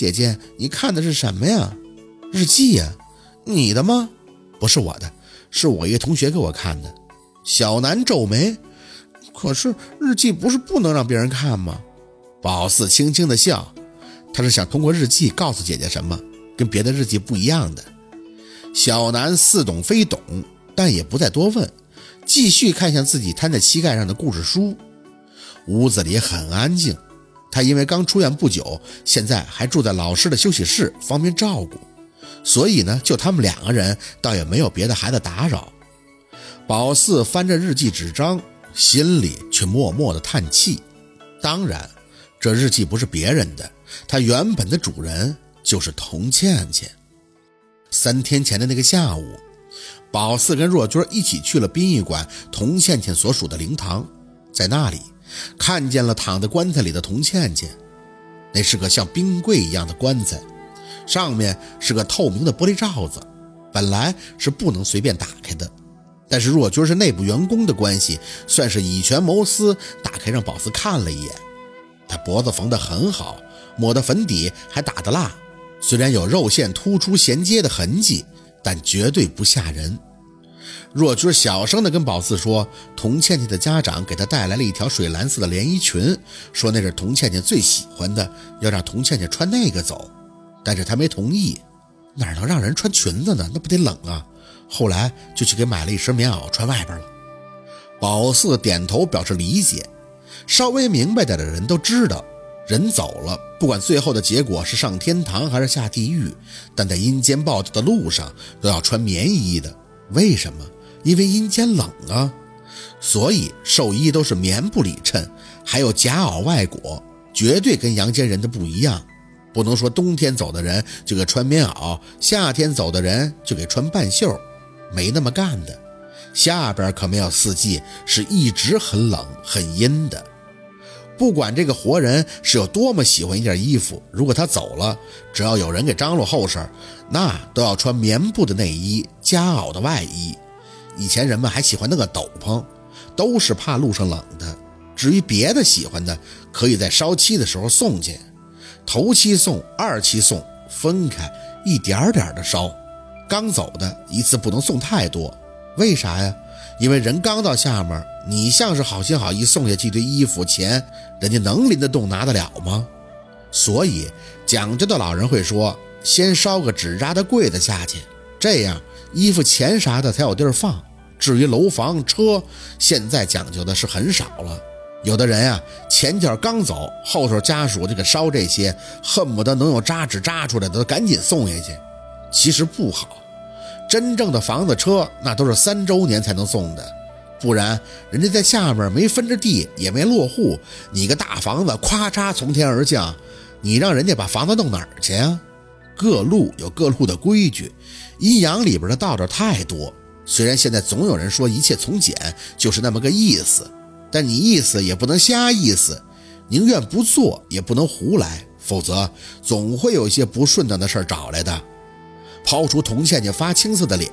姐姐，你看的是什么呀？日记呀，你的吗？不是我的，是我一个同学给我看的。小南皱眉，可是日记不是不能让别人看吗？宝四轻轻的笑，他是想通过日记告诉姐姐什么，跟别的日记不一样的。小南似懂非懂，但也不再多问，继续看向自己摊在膝盖上的故事书。屋子里很安静。他因为刚出院不久，现在还住在老师的休息室，方便照顾，所以呢，就他们两个人，倒也没有别的孩子打扰。宝四翻着日记纸张，心里却默默的叹气。当然，这日记不是别人的，他原本的主人就是童倩倩。三天前的那个下午，宝四跟若君一起去了殡仪馆童倩倩所属的灵堂，在那里。看见了躺在棺材里的童倩倩，那是个像冰柜一样的棺材，上面是个透明的玻璃罩子，本来是不能随便打开的。但是若君是内部员工的关系，算是以权谋私，打开让宝四看了一眼。他脖子缝得很好，抹的粉底还打的蜡，虽然有肉线突出衔接的痕迹，但绝对不吓人。若君小声地跟宝四说：“童倩倩的家长给她带来了一条水蓝色的连衣裙，说那是童倩倩最喜欢的，要让童倩倩穿那个走。但是她没同意，哪能让人穿裙子呢？那不得冷啊！后来就去给买了一身棉袄穿外边了。”宝四点头表示理解。稍微明白点的人都知道，人走了，不管最后的结果是上天堂还是下地狱，但在阴间报道的路上都要穿棉衣的。为什么？因为阴间冷啊，所以寿衣都是棉布里衬，还有夹袄外裹，绝对跟阳间人的不一样。不能说冬天走的人就给穿棉袄，夏天走的人就给穿半袖，没那么干的。下边可没有四季，是一直很冷很阴的。不管这个活人是有多么喜欢一件衣服，如果他走了，只要有人给张罗后事，那都要穿棉布的内衣、夹袄的外衣。以前人们还喜欢那个斗篷，都是怕路上冷的。至于别的喜欢的，可以在烧漆的时候送去，头七送，二七送，分开一点点的烧。刚走的一次不能送太多，为啥呀？因为人刚到下面，你像是好心好意送下几堆衣服钱，人家能拎得动拿得了吗？所以讲究的老人会说，先烧个纸扎的柜子下去，这样。衣服、钱啥的才有地儿放。至于楼房、车，现在讲究的是很少了。有的人啊，前脚刚走，后头家属就给烧这些，恨不得能有扎纸扎出来的都赶紧送下去。其实不好，真正的房子、车那都是三周年才能送的，不然人家在下面没分着地，也没落户，你个大房子咔嚓从天而降，你让人家把房子弄哪儿去啊？各路有各路的规矩。阴阳里边的道道太多，虽然现在总有人说一切从简，就是那么个意思，但你意思也不能瞎意思，宁愿不做也不能胡来，否则总会有一些不顺当的事儿找来的。抛出童倩倩发青色的脸，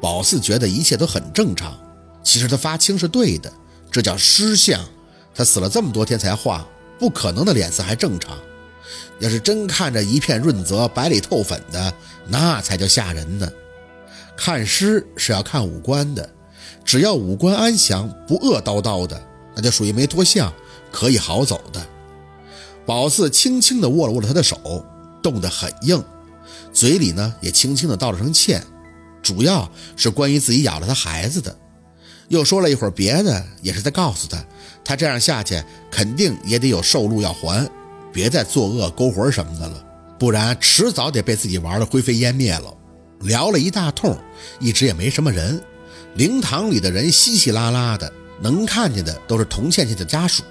宝四觉得一切都很正常。其实他发青是对的，这叫失相。他死了这么多天才化，不可能的脸色还正常。要是真看着一片润泽、白里透粉的，那才叫吓人呢。看尸是要看五官的，只要五官安详，不恶叨叨的，那就属于没脱相，可以好走的。宝四轻轻地握了握他的手，冻得很硬，嘴里呢也轻轻的道了声歉，主要是关于自己咬了他孩子的。又说了一会儿别的，也是在告诉他，他这样下去肯定也得有寿禄要还。别再作恶勾魂什么的了，不然迟早得被自己玩的灰飞烟灭了。聊了一大通，一直也没什么人。灵堂里的人稀稀拉拉的，能看见的都是童倩倩的家属，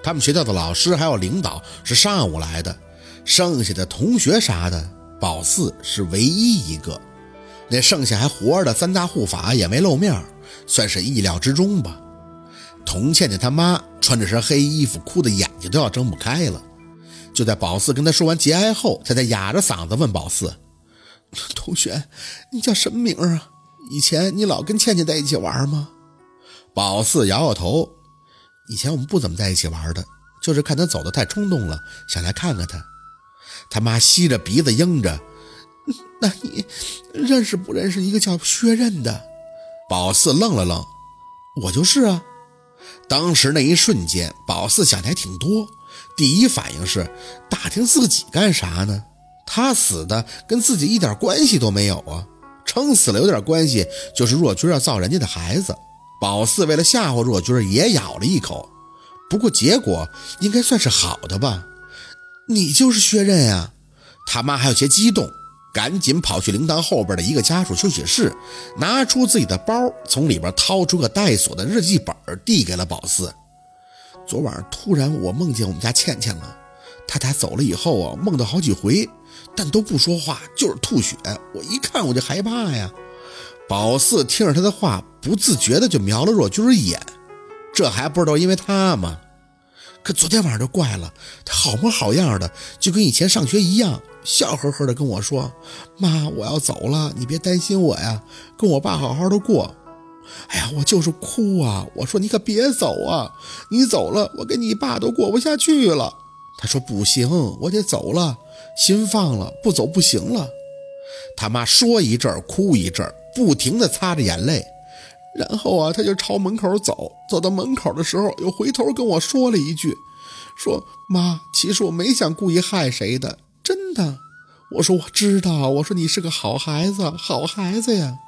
他们学校的老师还有领导是上午来的，剩下的同学啥的，宝四是唯一一个。那剩下还活着的三大护法也没露面，算是意料之中吧。童倩倩他妈穿着身黑衣服，哭得眼睛都要睁不开了。就在宝四跟他说完节哀后，才哑着嗓子问宝四：“同学，你叫什么名啊？以前你老跟倩倩在一起玩吗？”宝四摇摇头：“以前我们不怎么在一起玩的，就是看她走的太冲动了，想来看看她。”他妈吸着鼻子应着：“那你认识不认识一个叫薛刃的？”宝四愣了愣：“我就是啊。”当时那一瞬间，宝四想的还挺多。第一反应是打听自己干啥呢？他死的跟自己一点关系都没有啊！撑死了有点关系，就是若君要造人家的孩子。宝四为了吓唬若君，也咬了一口。不过结果应该算是好的吧？你就是薛刃呀？他妈还有些激动，赶紧跑去灵堂后边的一个家属休息室，拿出自己的包，从里边掏出个带锁的日记本，递给了宝四。昨晚突然我梦见我们家倩倩了，她俩走了以后啊，梦到好几回。但都不说话，就是吐血。我一看我就害怕呀。宝四听着他的话，不自觉的就瞄了若君一眼。这还不知道因为他吗？可昨天晚上就怪了，他好模好样的，就跟以前上学一样，笑呵呵的跟我说：“妈，我要走了，你别担心我呀，跟我爸好好的过。”哎呀，我就是哭啊！我说你可别走啊，你走了，我跟你爸都过不下去了。他说不行，我得走了。心放了，不走不行了。他妈说一阵哭一阵不停的擦着眼泪。然后啊，他就朝门口走，走到门口的时候，又回头跟我说了一句：“说妈，其实我没想故意害谁的，真的。”我说我知道，我说你是个好孩子，好孩子呀。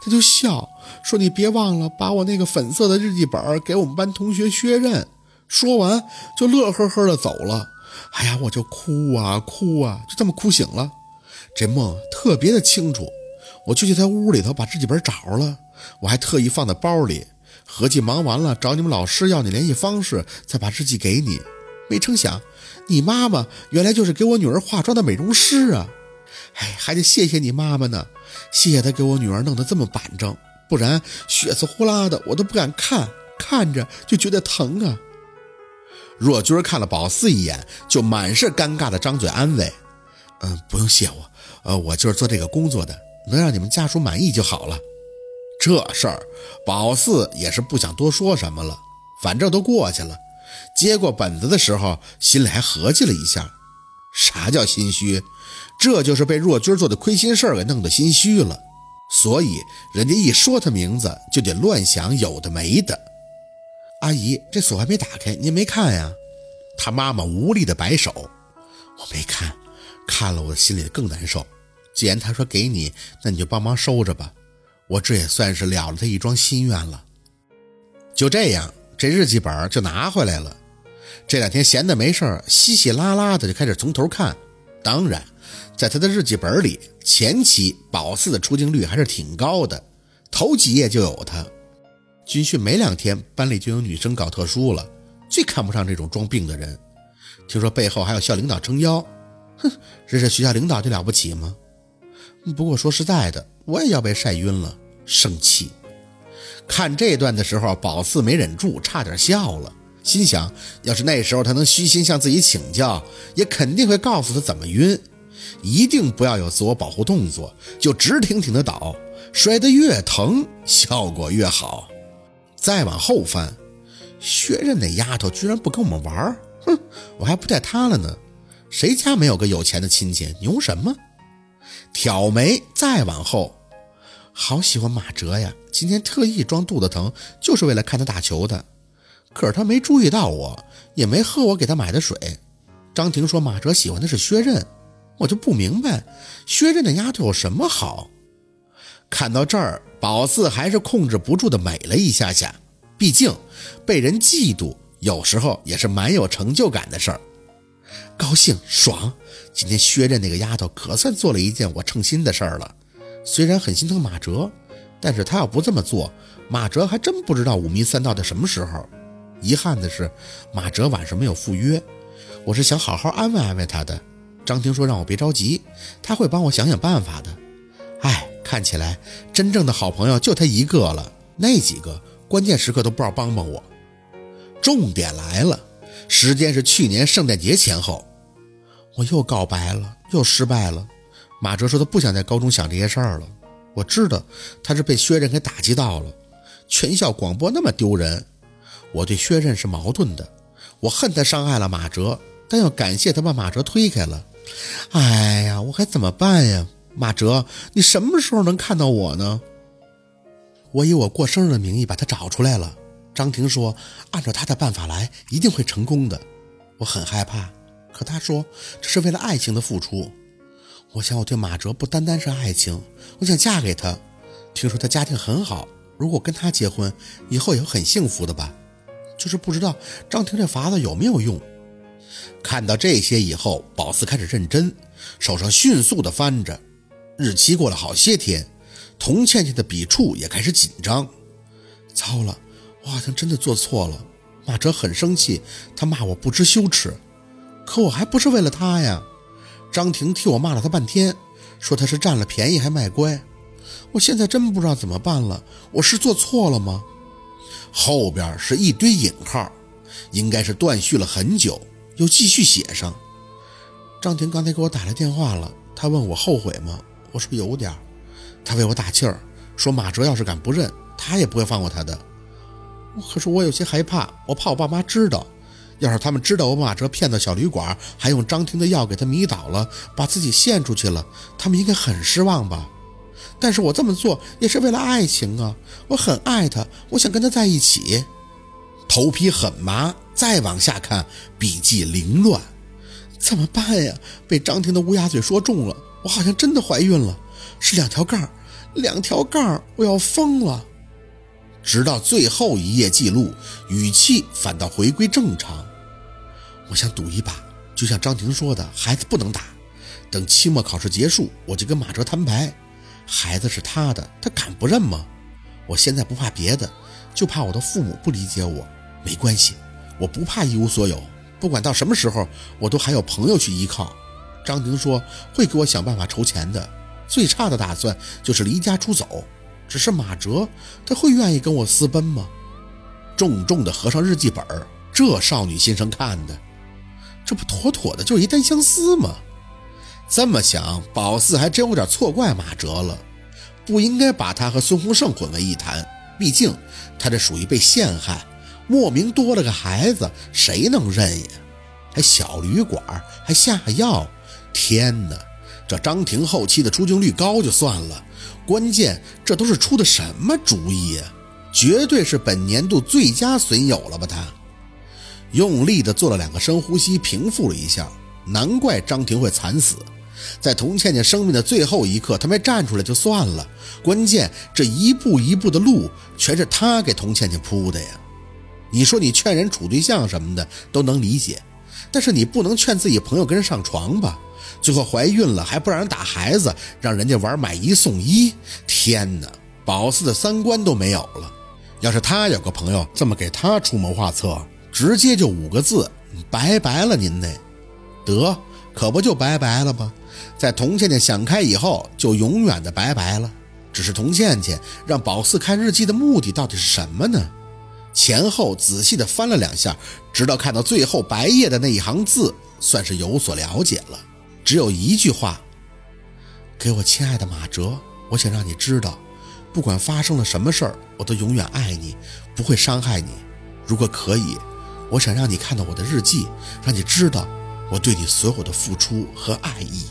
他就笑说：“你别忘了把我那个粉色的日记本给我们班同学薛认。”说完就乐呵呵的走了。哎呀，我就哭啊哭啊，就这么哭醒了。这梦特别的清楚，我就去他屋里头把日记本找着了，我还特意放在包里，合计忙完了找你们老师要你联系方式，再把日记给你。没成想，你妈妈原来就是给我女儿化妆的美容师啊！哎，还得谢谢你妈妈呢，谢谢她给我女儿弄得这么板正，不然血丝呼啦的我都不敢看，看着就觉得疼啊。若君看了宝四一眼，就满是尴尬的张嘴安慰：“嗯，不用谢我，呃，我就是做这个工作的，能让你们家属满意就好了。”这事儿，宝四也是不想多说什么了，反正都过去了。接过本子的时候，心里还合计了一下：啥叫心虚？这就是被若君做的亏心事儿给弄得心虚了。所以人家一说他名字，就得乱想有的没的。阿姨，这锁还没打开，您没看呀？他妈妈无力的摆手，我没看，看了我心里更难受。既然他说给你，那你就帮忙收着吧，我这也算是了了他一桩心愿了。就这样，这日记本就拿回来了。这两天闲的没事儿，稀稀拉拉的就开始从头看。当然，在他的日记本里，前期宝四的出镜率还是挺高的，头几页就有他。军训没两天，班里就有女生搞特殊了。最看不上这种装病的人。听说背后还有校领导撑腰，哼，这是学校领导就了不起吗？不过说实在的，我也要被晒晕了，生气。看这段的时候，宝四没忍住，差点笑了，心想：要是那时候他能虚心向自己请教，也肯定会告诉他怎么晕，一定不要有自我保护动作，就直挺挺的倒，摔得越疼，效果越好。再往后翻，薛刃那丫头居然不跟我们玩哼，我还不带她了呢。谁家没有个有钱的亲戚？牛什么？挑眉，再往后，好喜欢马哲呀！今天特意装肚子疼，就是为了看他打球的。可是他没注意到我，也没喝我给他买的水。张婷说马哲喜欢的是薛刃，我就不明白薛刃那丫头有什么好。看到这儿。宝四还是控制不住的美了一下下，毕竟被人嫉妒有时候也是蛮有成就感的事儿。高兴爽，今天薛刃那个丫头可算做了一件我称心的事儿了。虽然很心疼马哲，但是他要不这么做，马哲还真不知道五迷三道的什么时候。遗憾的是，马哲晚上没有赴约，我是想好好安慰安慰他的。张婷说让我别着急，他会帮我想想办法的。哎。看起来真正的好朋友就他一个了，那几个关键时刻都不知道帮帮我。重点来了，时间是去年圣诞节前后，我又告白了，又失败了。马哲说他不想在高中想这些事儿了。我知道他是被薛刃给打击到了，全校广播那么丢人。我对薛刃是矛盾的，我恨他伤害了马哲，但又感谢他把马哲推开了。哎呀，我该怎么办呀？马哲，你什么时候能看到我呢？我以我过生日的名义把他找出来了。张婷说：“按照他的办法来，一定会成功的。”我很害怕，可他说这是为了爱情的付出。我想我对马哲不单单是爱情，我想嫁给他。听说他家庭很好，如果跟他结婚，以后也会很幸福的吧？就是不知道张婷这法子有没有用。看到这些以后，宝四开始认真，手上迅速地翻着。日期过了好些天。童倩倩的笔触也开始紧张，糟了，我好像真的做错了。马哲很生气，他骂我不知羞耻，可我还不是为了他呀。张婷替我骂了他半天，说他是占了便宜还卖乖。我现在真不知道怎么办了，我是做错了吗？后边是一堆引号，应该是断续了很久，又继续写上。张婷刚才给我打来电话了，她问我后悔吗？我说有点。他为我打气儿，说马哲要是敢不认，他也不会放过他的。可是我有些害怕，我怕我爸妈知道，要是他们知道我把马哲骗到小旅馆，还用张婷的药给他迷倒了，把自己献出去了，他们应该很失望吧。但是我这么做也是为了爱情啊，我很爱他，我想跟他在一起。头皮很麻，再往下看，笔记凌乱，怎么办呀？被张婷的乌鸦嘴说中了，我好像真的怀孕了。是两条杠，两条杠，我要疯了。直到最后一页记录，语气反倒回归正常。我想赌一把，就像张婷说的，孩子不能打。等期末考试结束，我就跟马哲摊牌。孩子是他的，他敢不认吗？我现在不怕别的，就怕我的父母不理解我。没关系，我不怕一无所有。不管到什么时候，我都还有朋友去依靠。张婷说会给我想办法筹钱的。最差的打算就是离家出走，只是马哲他会愿意跟我私奔吗？重重的合上日记本，这少女心上看的，这不妥妥的就是一单相思吗？这么想，宝四还真有点错怪马哲了，不应该把他和孙洪胜混为一谈，毕竟他这属于被陷害，莫名多了个孩子，谁能认呀？还小旅馆，还下药，天哪！这张婷后期的出镜率高就算了，关键这都是出的什么主意啊？绝对是本年度最佳损友了吧？他用力的做了两个深呼吸，平复了一下。难怪张婷会惨死，在童倩倩生命的最后一刻，他没站出来就算了，关键这一步一步的路全是他给童倩倩铺的呀。你说你劝人处对象什么的都能理解，但是你不能劝自己朋友跟人上床吧？最后怀孕了还不让人打孩子，让人家玩买一送一，天哪！宝四的三观都没有了。要是他有个朋友这么给他出谋划策，直接就五个字：拜拜了您得。得，可不就拜拜了吗？在童倩倩想开以后，就永远的拜拜了。只是童倩倩让宝四看日记的目的到底是什么呢？前后仔细的翻了两下，直到看到最后白页的那一行字，算是有所了解了。只有一句话，给我亲爱的马哲，我想让你知道，不管发生了什么事儿，我都永远爱你，不会伤害你。如果可以，我想让你看到我的日记，让你知道我对你所有的付出和爱意。